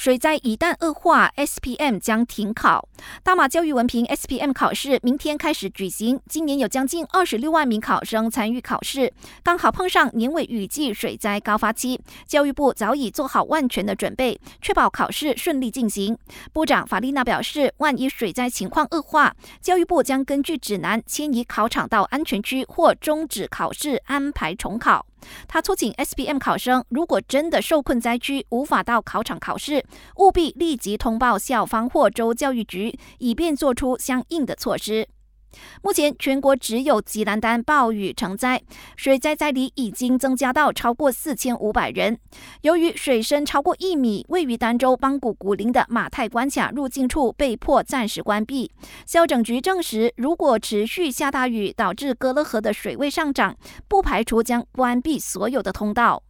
水灾一旦恶化，SPM 将停考。大马教育文凭 SPM 考试明天开始举行，今年有将近二十六万名考生参与考试，刚好碰上年尾雨季水灾高发期，教育部早已做好万全的准备，确保考试顺利进行。部长法丽娜表示，万一水灾情况恶化，教育部将根据指南迁移考场到安全区或终止考试，安排重考。他促请 SPM 考生，如果真的受困灾区无法到考场考试，务必立即通报校方或州教育局，以便做出相应的措施。目前全国只有吉兰丹暴雨成灾，水灾灾黎已经增加到超过四千五百人。由于水深超过一米，位于丹州邦古古林的马泰关卡入境处被迫暂时关闭。消整局证实，如果持续下大雨，导致哥勒河的水位上涨，不排除将关闭所有的通道。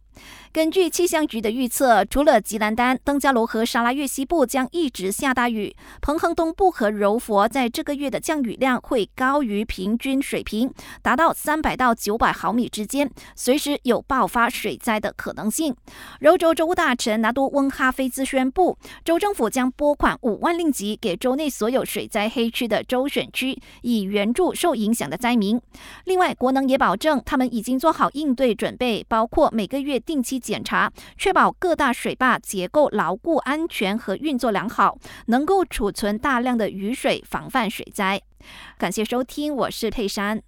根据气象局的预测，除了吉兰丹、登加罗和沙拉越西部将一直下大雨，彭亨东部和柔佛在这个月的降雨量会高于平均水平，达到三百到九百毫米之间，随时有爆发水灾的可能性。柔州州务大臣拿督温哈菲兹宣布，州政府将拨款五万令吉给州内所有水灾黑区的州选区，以援助受影响的灾民。另外，国能也保证，他们已经做好应对准备，包括每个月定期。检查，确保各大水坝结构牢固、安全和运作良好，能够储存大量的雨水，防范水灾。感谢收听，我是佩珊。